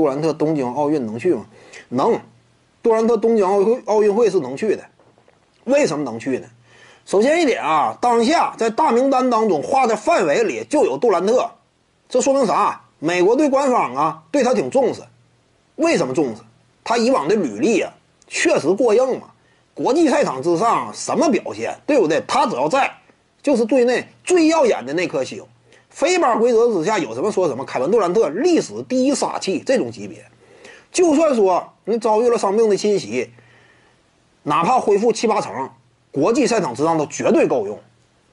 杜兰特东京奥运能去吗？能，杜兰特东京奥运奥运会是能去的。为什么能去呢？首先一点啊，当下在大名单当中划的范围里就有杜兰特，这说明啥？美国队官方啊对他挺重视。为什么重视？他以往的履历啊确实过硬嘛。国际赛场之上什么表现，对不对？他只要在，就是队内最耀眼的那颗星。非法规则之下有什么说什么。凯文杜兰特历史第一杀器这种级别，就算说你遭遇了伤病的侵袭，哪怕恢复七八成，国际赛场之上都绝对够用，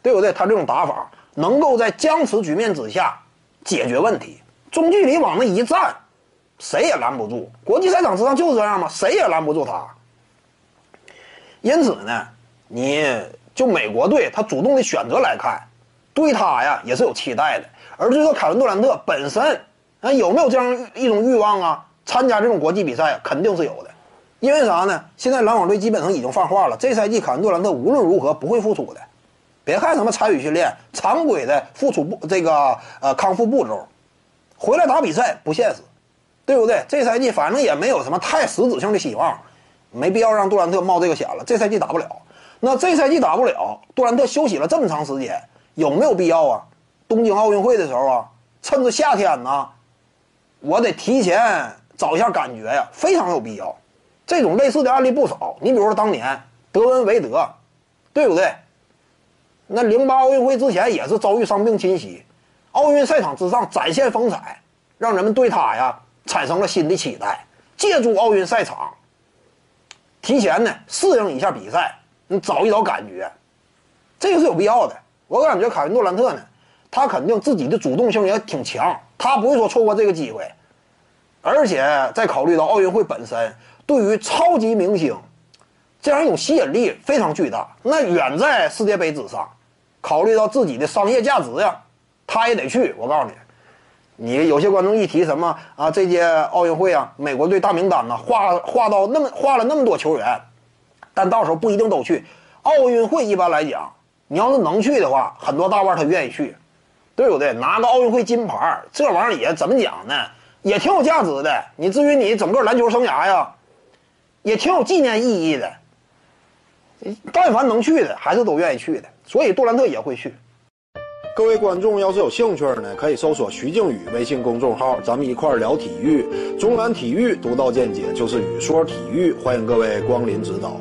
对不对？他这种打法能够在僵持局面之下解决问题，中距离往那一站，谁也拦不住。国际赛场之上就是这样嘛，谁也拦不住他。因此呢，你就美国队他主动的选择来看。对他呀也是有期待的，而至于说凯文杜兰特本身啊有没有这样一种欲望啊，参加这种国际比赛肯定是有的，因为啥呢？现在篮网队基本上已经放话了，这赛季凯文杜兰特无论如何不会复出的，别看什么参与训练，常规的复出步这个呃康复步骤，回来打比赛不现实，对不对？这赛季反正也没有什么太实质性的希望，没必要让杜兰特冒这个险了。这赛季打不了，那这赛季打不了，杜兰特休息了这么长时间。有没有必要啊？东京奥运会的时候啊，趁着夏天呢，我得提前找一下感觉呀，非常有必要。这种类似的案例不少。你比如说当年德文维德，对不对？那零八奥运会之前也是遭遇伤病侵袭，奥运赛场之上展现风采，让人们对他呀产生了新的期待。借助奥运赛场，提前呢适应一下比赛，你找一找感觉，这个是有必要的。我感觉凯文杜兰特呢，他肯定自己的主动性也挺强，他不会说错过这个机会，而且再考虑到奥运会本身对于超级明星这样一种吸引力非常巨大，那远在世界杯之上，考虑到自己的商业价值呀，他也得去。我告诉你，你有些观众一提什么啊，这届奥运会啊，美国队大名单呢，划划到那么划了那么多球员，但到时候不一定都去。奥运会一般来讲。你要是能去的话，很多大腕他愿意去，对不对？拿个奥运会金牌，这玩意儿也怎么讲呢？也挺有价值的。你至于你整个篮球生涯呀，也挺有纪念意义的。但凡能去的，还是都愿意去的。所以杜兰特也会去。各位观众要是有兴趣呢，可以搜索徐静宇微信公众号，咱们一块儿聊体育。中南体育独到见解就是语说体育，欢迎各位光临指导。